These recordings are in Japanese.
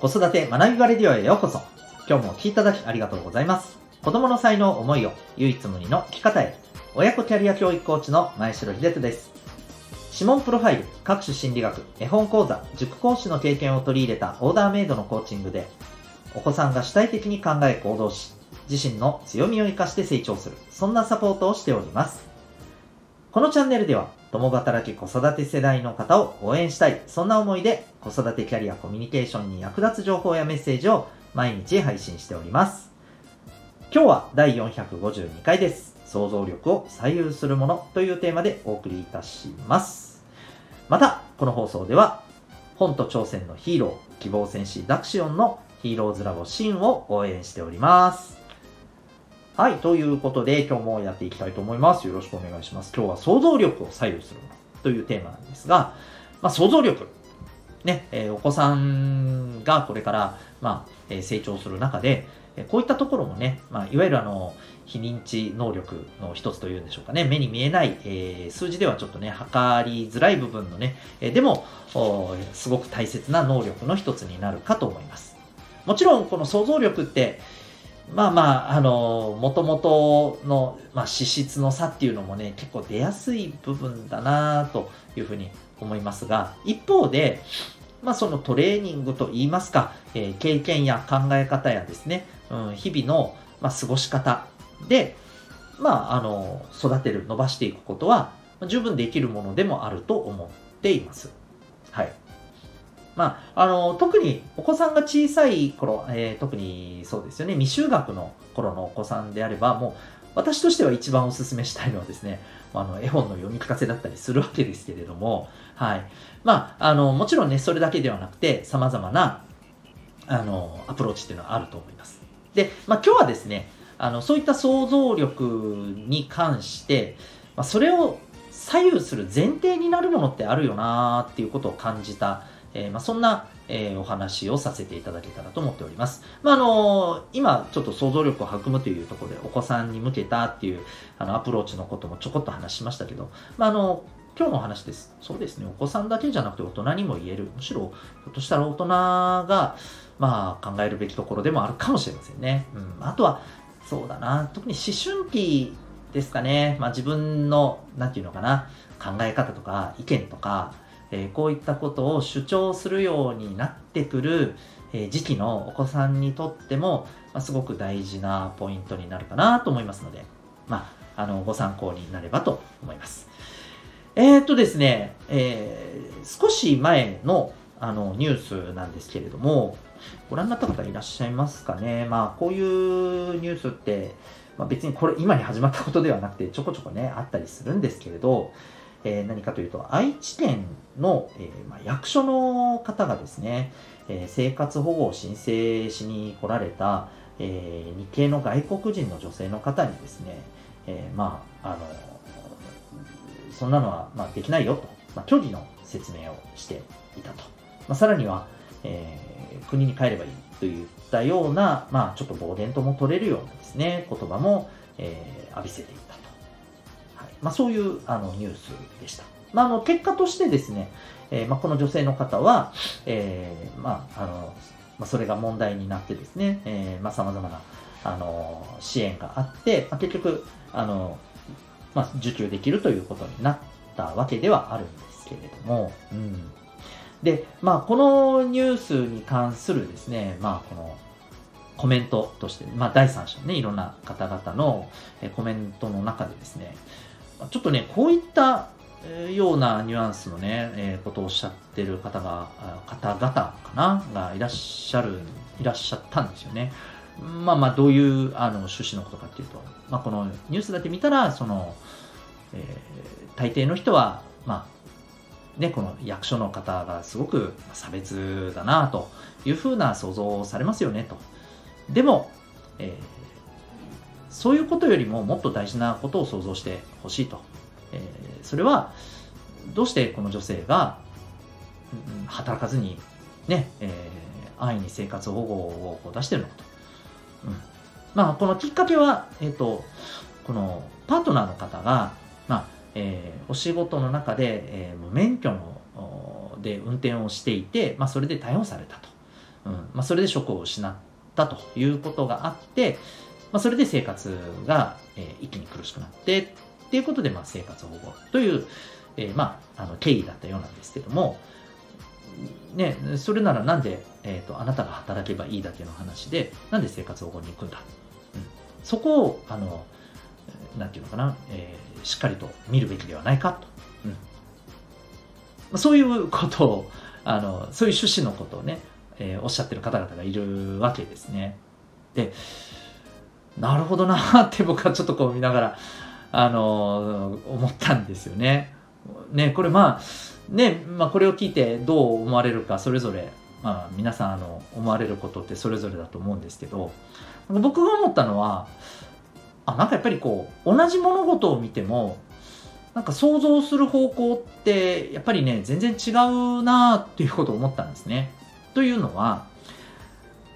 子育て学びバレディオへようこそ。今日もお聴きいただきありがとうございます。子供の才能、思いを唯一無二の生き方へ。親子キャリア教育コーチの前城秀人です。指紋プロファイル、各種心理学、絵本講座、塾講師の経験を取り入れたオーダーメイドのコーチングで、お子さんが主体的に考え行動し、自身の強みを活かして成長する、そんなサポートをしております。このチャンネルでは、共働き子育て世代の方を応援したい、そんな思いで子育てキャリアコミュニケーションに役立つ情報やメッセージを毎日配信しております。今日は第452回です。想像力を左右するものというテーマでお送りいたします。また、この放送では、本と挑戦のヒーロー、希望戦士ダクシオンのヒーローズラボシーンを応援しております。はい、ということで今日もやっていきたいと思います。よろしくお願いします。今日は想像力を左右するというテーマなんですが、まあ、想像力。ね、えー、お子さんがこれから、まあ、えー、成長する中で、えこういったところもね、まあ、いわゆるあの、非認知能力の一つというんでしょうかね、目に見えない、えー、数字ではちょっとね、測りづらい部分のね、えー、でも、すごく大切な能力の一つになるかと思います。もちろん、この想像力って、まあまあ、あの、もともとの、まあ、資質の差っていうのもね、結構出やすい部分だなというふうに思いますが、一方で、まあそのトレーニングといいますか、えー、経験や考え方やですね、うん、日々の、まあ、過ごし方で、まあ、あの、育てる、伸ばしていくことは、十分できるものでもあると思っています。はい。まあ、あの、特にお子さんが小さい頃、えー、特にそうですよね、未就学の頃のお子さんであれば、もう、私としては一番お勧めしたいのはですね、あの、絵本の読み聞かせだったりするわけですけれども、はい。まあ、あの、もちろんね、それだけではなくて、様々な、あの、アプローチっていうのはあると思います。で、まあ、今日はですね、あの、そういった想像力に関して、まあ、それを左右する前提になるものってあるよなーっていうことを感じたえー、まあ、そんな、えー、お話をさせていただけたらと思っております。まあ、あの今、ちょっと想像力を育むというところで、お子さんに向けたっていう、あの、アプローチのこともちょこっと話しましたけど、まあ、あの今日のお話です。そうですね。お子さんだけじゃなくて大人にも言える。むしろ、ひょっとしたら大人が、まあ、考えるべきところでもあるかもしれませんね。うん。あとは、そうだな。特に思春期ですかね。まあ、自分の、なんていうのかな。考え方とか、意見とか、えー、こういったことを主張するようになってくる、え、時期のお子さんにとっても、まあ、すごく大事なポイントになるかなと思いますので、まあ、あの、ご参考になればと思います。えー、っとですね、えー、少し前のあのニュースなんですけれども、ご覧になった方いらっしゃいますかね？まあ、こういうニュースって、まあ、別にこれ今に始まったことではなくて、ちょこちょこね、あったりするんですけれど、えー、何かというと、愛知県の、えーまあ、役所の方がですね、えー、生活保護を申請しに来られた、えー、日系の外国人の女性の方にですね、えー、まあ、あの、そんなのは、まあ、できないよと、まあ、虚偽の説明をしていたと。まあ、さらには、えー、国に帰ればいいといったような、まあ、ちょっと暴言とも取れるようなですね、言葉も、えー、浴びせていた。まあ、そういうあのニュースでした。まあ、の結果としてですね、えー、まあ、この女性の方は、えー、まあ、あの、まあ、それが問題になってですね、えー、まあ、様々な、あの、支援があって、まあ、結局、あの、まあ、受給できるということになったわけではあるんですけれども、うん。で、まあ、このニュースに関するですね、まあ、この、コメントとして、まあ、第三者のね、いろんな方々のコメントの中でですね、ちょっとね、こういったようなニュアンスのね、えー、ことをおっしゃってる方が、方々かながいらっしゃる、いらっしゃったんですよね。まあまあ、どういうあの趣旨のことかっていうと、まあこのニュースだけ見たら、その、えー、大抵の人は、まあ、ね、この役所の方がすごく差別だなというふうな想像をされますよねと。でも、えーそういうことよりももっと大事なことを想像してほしいと。えー、それは、どうしてこの女性が、うん、働かずに、ね、えー、安易に生活保護を出してるのかと。うん。まあ、このきっかけは、えっ、ー、と、このパートナーの方が、まあ、えー、お仕事の中で、えー、免許ので運転をしていて、まあ、それで逮捕されたと。うんまあ、それで職を失ったということがあって、まあ、それで生活が、え、一気に苦しくなってっていうことで、まあ、生活保護という、え、まあ、あの経緯だったようなんですけども、ね、それならなんで、えーと、あなたが働けばいいだけの話で、なんで生活保護に行くんだ、うん、そこを、あの、なんていうのかな、えー、しっかりと見るべきではないかと。うん、そういうことを、あの、そういう趣旨のことをね、えー、おっしゃってる方々がいるわけですね。で、なるほどなって僕はちょっとこう見ながら、あの、思ったんですよね。ね、これまあ、ね、まあこれを聞いてどう思われるか、それぞれ、まあ皆さんあの思われることってそれぞれだと思うんですけど、僕が思ったのは、あ、なんかやっぱりこう、同じ物事を見ても、なんか想像する方向ってやっぱりね全然違うなっていうことを思ったんですね。というのは、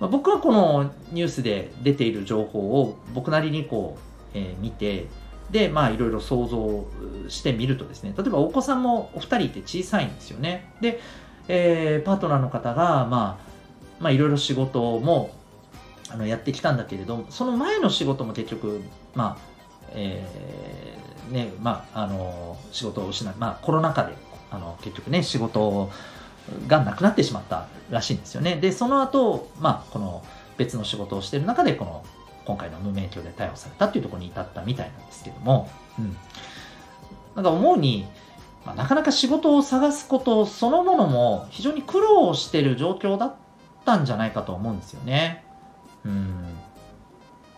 まあ、僕はこのニュースで出ている情報を僕なりにこう、えー、見てでまあいろいろ想像してみるとですね例えばお子さんもお二人いて小さいんですよね。で、えー、パートナーの方がまあまあいろいろ仕事もあのやってきたんだけれどその前の仕事も結局まあえー、ねまああの仕事を失いまあコロナ禍であの結局ね仕事がなくなってしまったらしいんですよね。で、その後、まあ、この別の仕事をしてる中で、この今回の無免許で逮捕されたっていうところに至ったみたいなんですけども、うん。なんか思うに、まあ、なかなか仕事を探すことそのものも非常に苦労してる状況だったんじゃないかと思うんですよね。うん。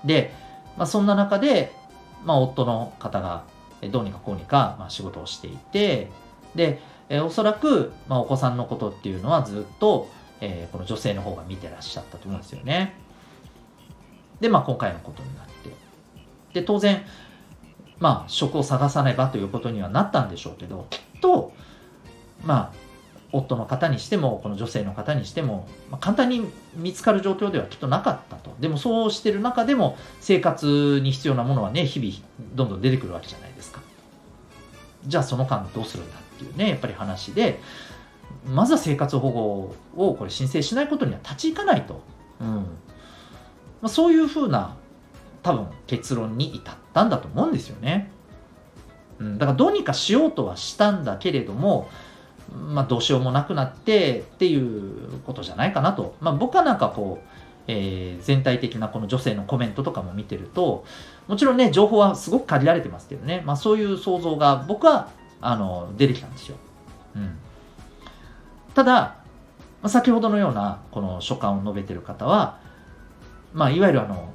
で、まあ、そんな中で、まあ、夫の方がどうにかこうにか、まあ、仕事をしていて、で、え、おそらく、まあ、お子さんのことっていうのはずっと、えー、この女性の方が見てらっしゃったと思うんですよね。で、まあ、今回のことになって。で、当然、まあ、職を探さねばということにはなったんでしょうけど、きっと、まあ、夫の方にしても、この女性の方にしても、まあ、簡単に見つかる状況ではきっとなかったと。でも、そうしてる中でも、生活に必要なものはね、日々、どんどん出てくるわけじゃないですか。じゃあ、その間どうするんだっていうね、やっぱり話で、まずは生活保護をこれ申請しないことには立ち行かないと。うんまあ、そういうふうな多分結論に至ったんだと思うんですよね。うん、だからどうにかしようとはしたんだけれども、まあ、どうしようもなくなってっていうことじゃないかなと。まあ、僕はなんかこう、えー、全体的なこの女性のコメントとかも見てると、もちろんね、情報はすごく限られてますけどね、まあ、そういう想像が僕はあの出てきたんですよ。うん、ただ、ま先ほどのようなこの書簡を述べてる方は、まあ、いわゆるあの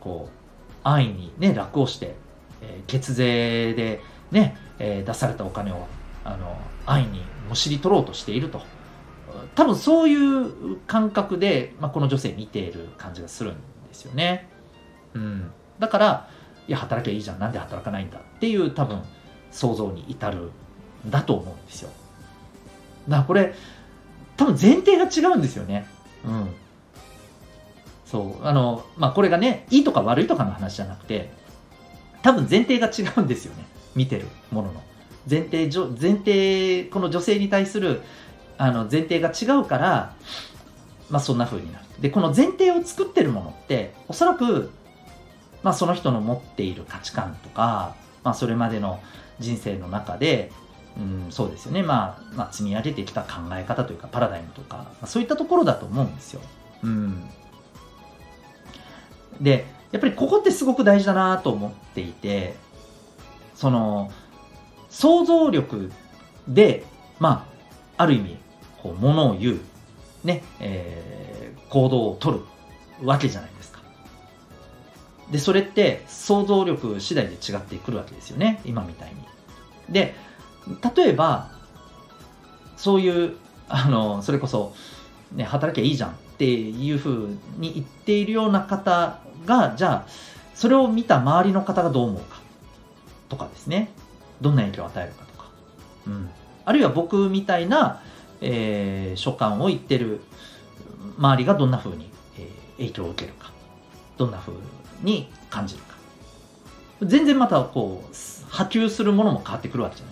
こう安易に、ね、楽をして、えー、血税でね、えー、出されたお金をあの安易にむしり取ろうとしていると。多分そういう感覚で、まあ、この女性見ている感じがするんですよね。うん。だから、いや、働きゃいいじゃん。なんで働かないんだっていう多分想像に至るんだと思うんですよ。だこれ、多分前提が違うんですよね。うん。そう。あの、まあ、これがね、いいとか悪いとかの話じゃなくて、多分前提が違うんですよね。見てるものの。前提、前提、この女性に対するあの前提が違うから、まあ、そんな風になる。で、この前提を作ってるものって、おそらく、まあ、その人の持っている価値観とか、まあ、それまでの人生の中で、うん、そうですよね、まあ、まあ、積み上げてきた考え方というか、パラダイムとか、まあ、そういったところだと思うんですよ。うん。で、やっぱりここってすごく大事だなと思っていて、その、想像力で、まあ、ある意味、こう、ものを言う、ね、えー、行動を取るわけじゃないですか。で、それって想像力次第で違ってくるわけですよね。今みたいに。で、例えば、そういう、あの、それこそ、ね、働きゃいいじゃんっていうふうに言っているような方が、じゃあ、それを見た周りの方がどう思うかとかですね。どんな影響を与えるかとか。うん。あるいは僕みたいな、えー、所感を言ってる周りがどんなふうに、えー、影響を受けるか。どんなふうに感じるか。全然またこう、波及するものも変わってくるわけじゃない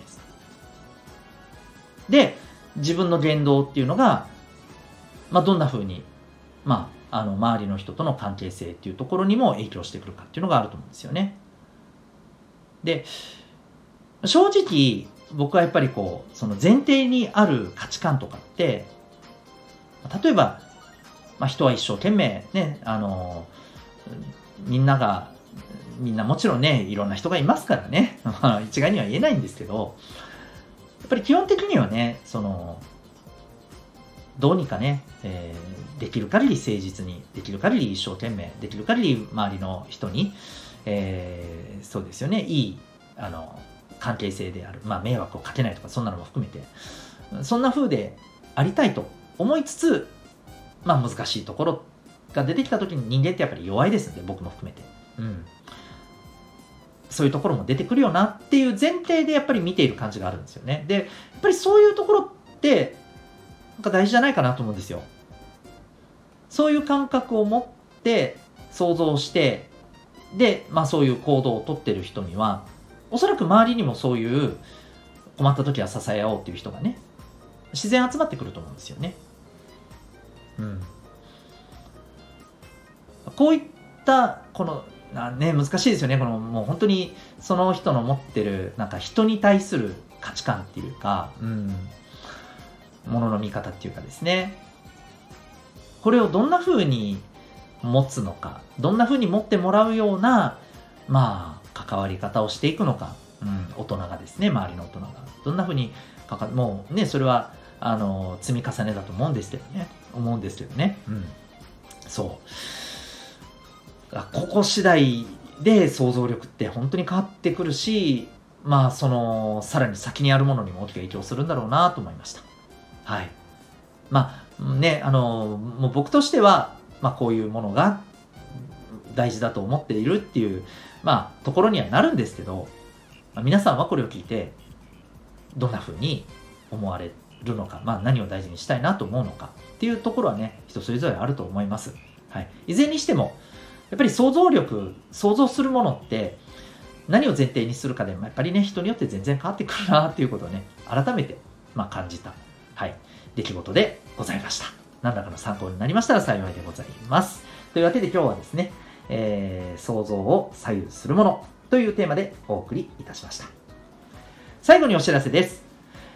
で。自分の言動っていうのが、まあ、どんな風にまあ、あの周りの人との関係性っていうところにも影響してくるかっていうのがあると思うんですよね。で正直僕はやっぱりこうその前提にある価値観とかって例えば、まあ、人は一生懸命ねあのみんながみんなもちろんねいろんな人がいますからね 一概には言えないんですけどやっぱり基本的にはねそのどうにかね、えー、できる限り誠実にできる限り一生懸命できる限り周りの人に、えー、そうですよねいいあの関係性である、まあ、迷惑をかけないとかそんなのも含めてそんな風でありたいと思いつつ、まあ、難しいところが出てきた時に人間ってやっぱり弱いですんで僕も含めて、うん、そういうところも出てくるよなっていう前提でやっぱり見ている感じがあるんですよねでやっぱりそういうところってなんか大事じゃないかなと思うんですよそういう感覚を持って想像してで、まあ、そういう行動をとってる人にはおそらく周りにもそういう困った時は支え合おうっていう人がね、自然集まってくると思うんですよね。うん。こういった、この、ね、難しいですよね。この、もう本当にその人の持ってる、なんか人に対する価値観っていうか、うん、ものの見方っていうかですね。これをどんな風に持つのか、どんな風に持ってもらうような、まあ、関わり方をしていくのか、うん、大人がですね、周りの大人が。どんなふうにかか、もうね、それは、あの、積み重ねだと思うんですけどね。思うんですけどね。うん。そう。ここ次第で想像力って本当に変わってくるし、まあ、その、さらに先にあるものにも大きく影響するんだろうなと思いました。はい。まあ、ね、あの、もう僕としては、まあ、こういうものが大事だと思っているっていうまあ、ところにはなるんですけど、まあ、皆さんはこれを聞いて、どんな風に思われるのか、まあ、何を大事にしたいなと思うのかっていうところはね、人それぞれあると思います。はい。いずれにしても、やっぱり想像力、想像するものって、何を前提にするかでも、やっぱりね、人によって全然変わってくるなっていうことをね、改めて、まあ、感じた、はい、出来事でございました。何らかの参考になりましたら幸いでございます。というわけで今日はですね、えー、想像を左右するものというテーマでお送りいたしました。最後にお知らせです。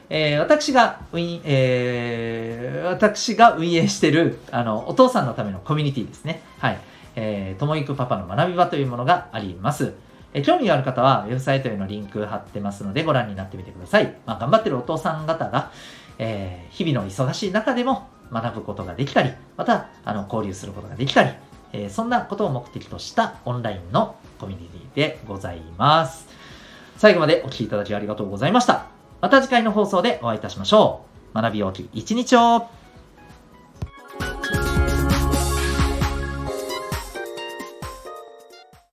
えー、私が運、えー、私が運営している、あの、お父さんのためのコミュニティですね。はい。えー、ともいくパパの学び場というものがあります。え興味がある方は、ウェブサイトへのリンク貼ってますので、ご覧になってみてください。まあ、頑張ってるお父さん方が、えー、日々の忙しい中でも学ぶことができたり、また、あの、交流することができたり、えー、そんなことを目的としたオンラインのコミュニティでございます。最後までお聴きいただきありがとうございました。また次回の放送でお会いいたしましょう。学び大きい一日を